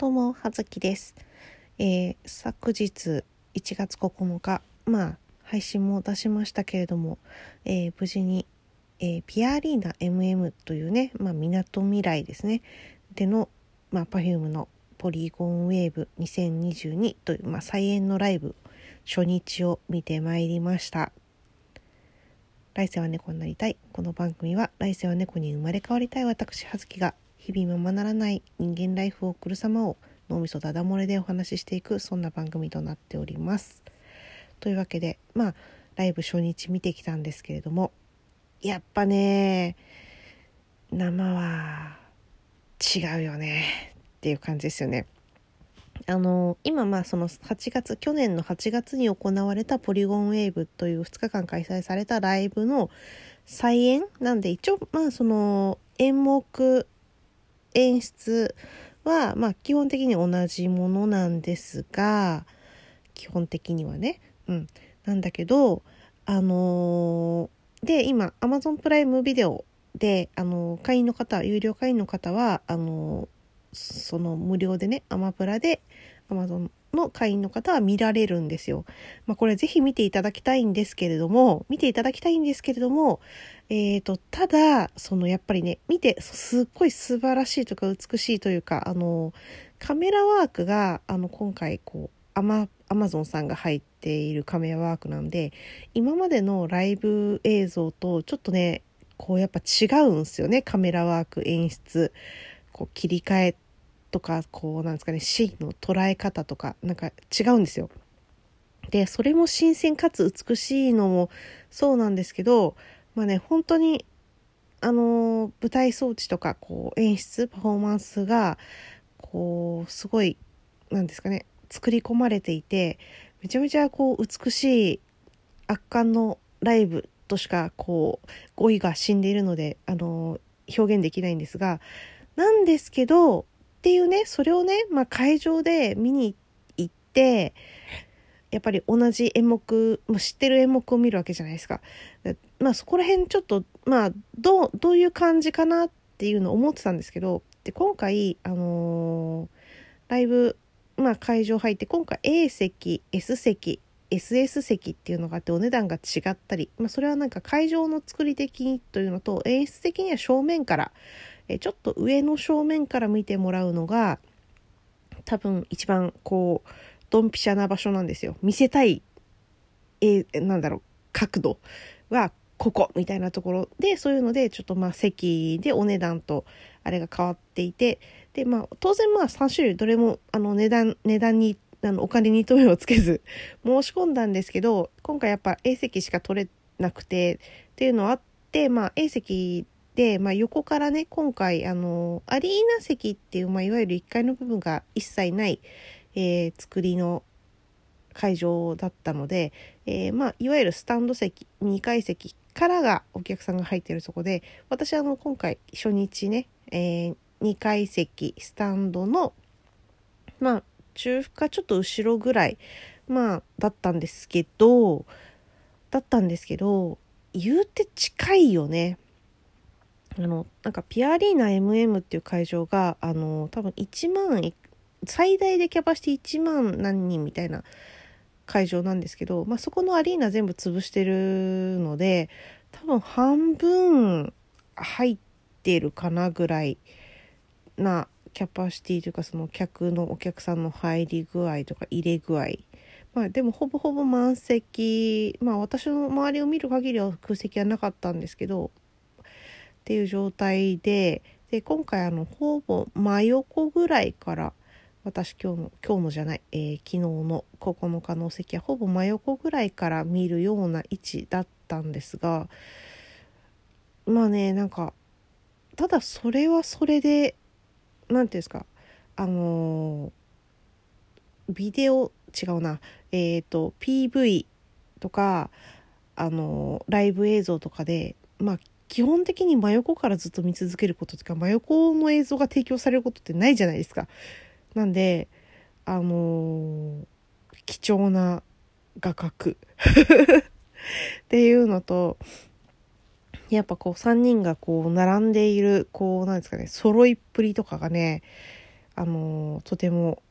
どうも、はずきです。えー、昨日1月9日、まあ、配信も出しましたけれども、えー、無事に、えー、ピアリーナ MM というね、まあ、港未来ですね、での、まあ、Perfume のポリゴンウェーブ2022という、まあ、再演のライブ初日を見てまいりました。来世は猫になりたい。この番組は来世は猫に生まれ変わりたい私、はずきが日々ままならない人間ライフを送る様を脳みそだだ漏れでお話ししていくそんな番組となっております。というわけでまあライブ初日見てきたんですけれどもやっぱね生は違うよねっていう感じですよね。あの今まあその8月去年の8月に行われたポリゴンウェーブという2日間開催されたライブの再演なんで一応まあその演目演出は、まあ、基本的に同じものなんですが基本的にはね、うん、なんだけどあのー、で今 Amazon プライムビデオで、あのー、会員の方有料会員の方はあのー、その無料でねアマプラで Amazon の会員の方は見られるんですよ。まあ、これぜひ見ていただきたいんですけれども、見ていただきたいんですけれども、えっ、ー、と、ただ、そのやっぱりね、見てすっごい素晴らしいとか美しいというか、あの、カメラワークが、あの、今回こう、アマ、アマゾンさんが入っているカメラワークなんで、今までのライブ映像とちょっとね、こうやっぱ違うんですよね、カメラワーク演出。こう切り替えとかこうなんですかねシーンの捉え方とかなんか違うんですよ。でそれも新鮮かつ美しいのもそうなんですけどまあね本当にあの舞台装置とかこう演出パフォーマンスがこうすごいなんですかね作り込まれていてめちゃめちゃこう美しい圧巻のライブとしかこう語彙が死んでいるのであの表現できないんですがなんですけどっていうねそれをね、まあ、会場で見に行ってやっぱり同じ演目、まあ、知ってる演目を見るわけじゃないですか。まあそこら辺ちょっとまあどうどういう感じかなっていうのを思ってたんですけどで今回あのー、ライブ、まあ、会場入って今回 A 席 S 席 SS 席っていうのがあってお値段が違ったり、まあ、それはなんか会場の作り的にというのと演出的には正面からえちょっと上の正面から見てもらうのが多分一番こうドンピシャな場所なんですよ。見せたい、えー、なんだろう角度はここみたいなところでそういうのでちょっとまあ席でお値段とあれが変わっていてでまあ当然まあ3種類どれもあの値段値段にあのお金に問いをつけず申し込んだんですけど今回やっぱ A 席しか取れなくてっていうのあってまあ A 席で、まあ、横からね今回あのアリーナ席っていう、まあ、いわゆる1階の部分が一切ない、えー、作りの会場だったので、えー、まあ、いわゆるスタンド席2階席からがお客さんが入ってるそこで私あの今回初日ね、えー、2階席スタンドのまあ中華ちょっと後ろぐらいまあだったんですけどだったんですけど言うて近いよね。あのなんかピアリーナ MM っていう会場があの多分1万最大でキャパシティ1万何人みたいな会場なんですけど、まあ、そこのアリーナ全部潰してるので多分半分入ってるかなぐらいなキャパシティというかその客のお客さんの入り具合とか入れ具合。まあでもほぼほぼ満席。まあ私の周りを見る限りは空席はなかったんですけどっていう状態でで今回あのほぼ真横ぐらいから私今日の今日のじゃない、えー、昨日の9日の席はほぼ真横ぐらいから見るような位置だったんですがまあねなんかただそれはそれで何て言うんですかあのー、ビデオ違うなえっ、ー、と PV とかあの、ライブ映像とかでまあ基本的に真横からずっと見続けることとか真横の映像が提供されることってないじゃないですか。なんであのー、貴重な画角 っていうのとやっぱこう3人がこう並んでいるこうなんですかね揃いっぷりとかがねあのとても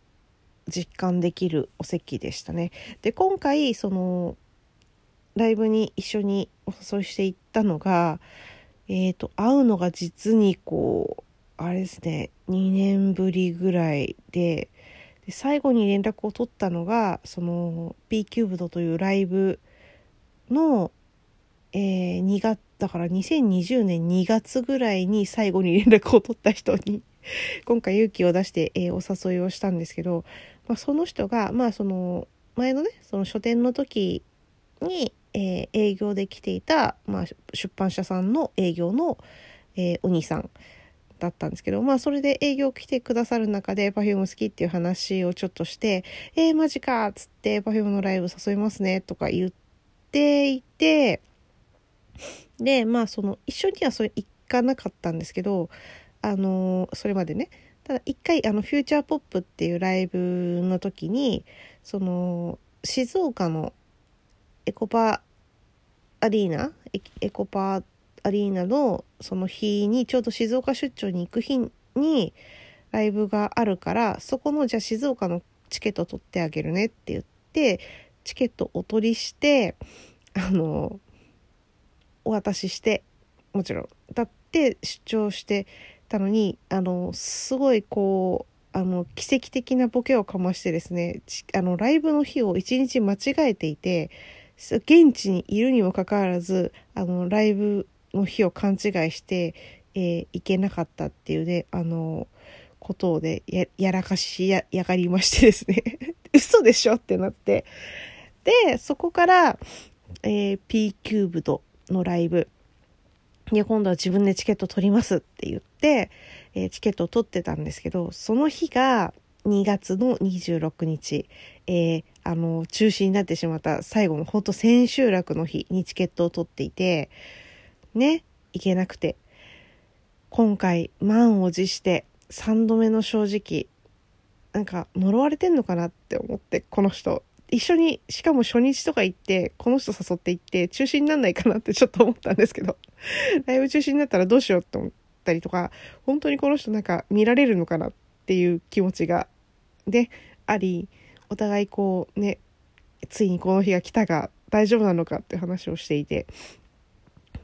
実感できるお席でしたね。で今回そのライブに一緒にお誘いしていったのが、えーと、会うのが実にこうあれですね2年ぶりぐらいでで最後に連絡を取ったのがその B キューブドというライブの、えー、2月だから2020年2月ぐらいに最後に連絡を取った人に 今回勇気を出して、えー、お誘いをしたんですけど、まあ、その人がまあその前のねその書店の時に、えー、営業で来ていた、まあ、出版社さんの営業の、えー、お兄さんだったんですけど、まあそれで営業来てくださる中で Perfume 好きっていう話をちょっとして、えー、マジかっつって Perfume のライブ誘いますねとか言っていて、で、まあその一緒にはそれ行かなかったんですけど、あのー、それまでね、ただ一回あのフューチャーポップっていうライブの時に、その静岡のエコパアリーナ？エコパアリーナのその日にちょうど静岡出張に行く日にライブがあるからそこのじゃあ静岡のチケット取ってあげるねって言ってチケットお取りしてあのお渡ししてもちろん。だって出張してたのにあのすごいこうあの奇跡的なボケをかましてですねあのライブの日を一日間違えていて現地にいるにもかかわらずあのライブの日を勘違いして、えー、行けなかったっていうね、あの、ことでややらかしややがりましてですね 嘘でしょってなって。で、そこから、えー、P キューブドのライブ。で、今度は自分でチケット取りますって言って、えー、チケットを取ってたんですけど、その日が2月の26日、えー、あの、中止になってしまった最後のほんと千秋楽の日にチケットを取っていて、ね、行けなくて。今回、満を持して3度目の正直、なんか呪われてんのかなって思って、この人。一緒に、しかも初日とか行って、この人誘って行って、中止になんないかなって ちょっと思ったんですけど、ライブ中止になったらどうしようって思ったりとか、本当にこの人なんか見られるのかなっていう気持ちが、で、あり、お互いこうね、ついにこの日が来たが大丈夫なのかって話をしていて、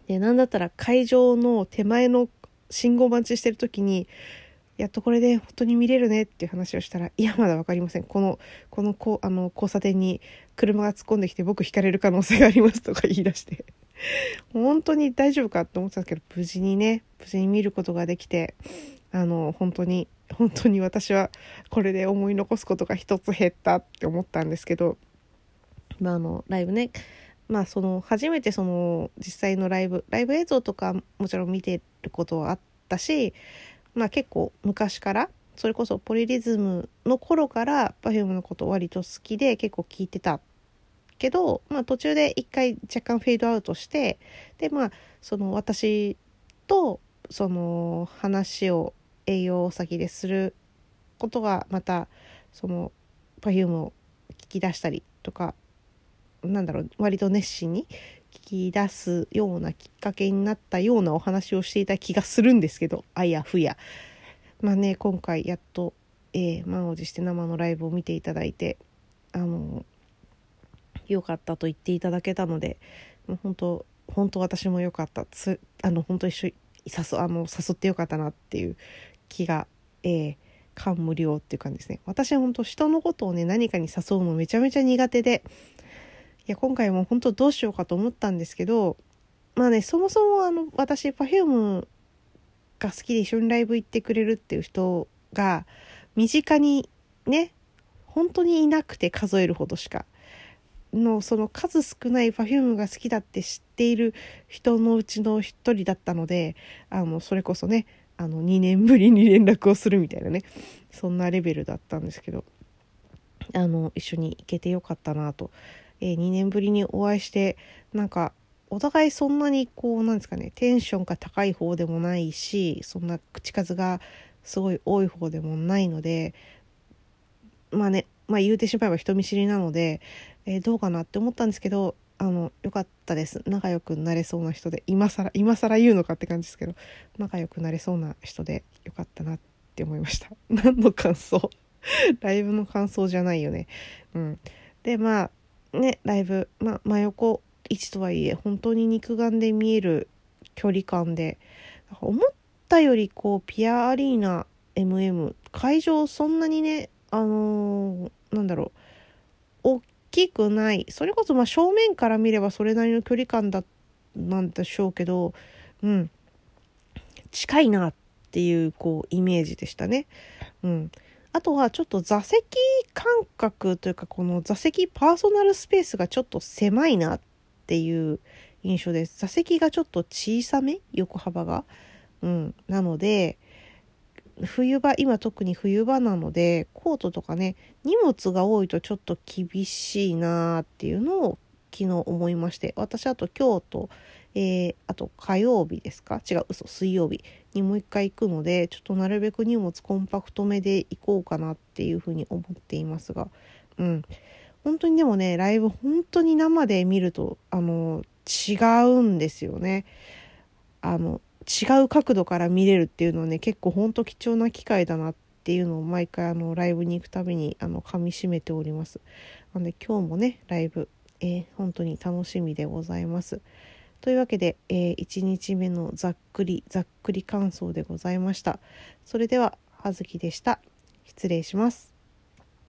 で、なんだったら会場の手前の信号待ちしてる時に、やっとこれで本当に見れるねっていう話をしたら、いや、まだ分かりません。この、このこあの交差点に車が突っ込んできて僕引かれる可能性がありますとか言い出して、本当に大丈夫かって思ってたんですけど、無事にね、無事に見ることができて、あの、本当に、本当に私はこれで思い残すことが一つ減ったって思ったんですけど、まあ、あの、ライブね、まあその初めてその実際のライブライブ映像とかもちろん見てることはあったしまあ結構昔からそれこそポリリズムの頃から Perfume のこと割と好きで結構聞いてたけど、まあ、途中で一回若干フェードアウトしてでまあその私とその話を栄養先ですることがまたその Perfume を聞き出したりとかなんだろう割と熱心に聞き出すようなきっかけになったようなお話をしていた気がするんですけどあやふや。まあね今回やっと、えー、満を持して生のライブを見ていただいてあの良かったと言っていただけたのでもう本当本当私も良かった。つあの本当一緒に誘あの誘ってよかったなっていう気が、えー、感無量っていう感じですね。私は本当人のことをね何かに誘うのめちゃめちゃ苦手でいや今回も本当どうしようかと思ったんですけどまあねそもそもあの私 Perfume が好きで一緒にライブ行ってくれるっていう人が身近にね本当にいなくて数えるほどしかのその数少ない Perfume が好きだって知っている人のうちの一人だったのであのそれこそねあの2年ぶりに連絡をするみたいなねそんなレベルだったんですけどあの一緒に行けてよかったなと。えー、2年ぶりにお会いしてなんかお互いそんなにこうなんですかねテンションが高い方でもないしそんな口数がすごい多い方でもないのでまあねまあ言うてしまえば人見知りなので、えー、どうかなって思ったんですけどあの良かったです。仲良くなれそうな人で今更今更言うのかって感じですけど仲良くなれそうな人でよかったなって思いました。何の感想？ライブの感想じゃないよね。うん。でまあねライブ、まあ、真横位置とはいえ本当に肉眼で見える距離感で思ったよりこうピアアリーナ MM 会場そんなにねあのー、なんだろう大きくないそれこそま正面から見ればそれなりの距離感だなんでしょうけどうん近いなっていうこうイメージでしたね。うん、あとはちょっと座席感覚というかこの座席パーソナルスペースがちょっと狭いなっていう印象です。座席がちょっと小さめ？横幅が？うん、なので冬場今特に冬場なのでコートとかね荷物が多いとちょっと厳しいなーっていうのを昨日思いまして私あと京都えー、あと火曜日ですか？違う嘘水曜日にもう一回行くのでちょっとなるべく荷物コンパクトめで行こうかなっていうふうに思っていますがうん。本当にでもねライブ本当に生で見るとあの違うんですよね。あの違う角度から見れるっていうのはね結構ほんと貴重な機会だなっていうのを毎回あのライブに行くたびにあの噛みしめております。なんで今日もねライブ、えー、本当に楽しみでございます。というわけで、えー、1日目のざっくりざっくり感想でございました。それでは葉月でした。失礼します。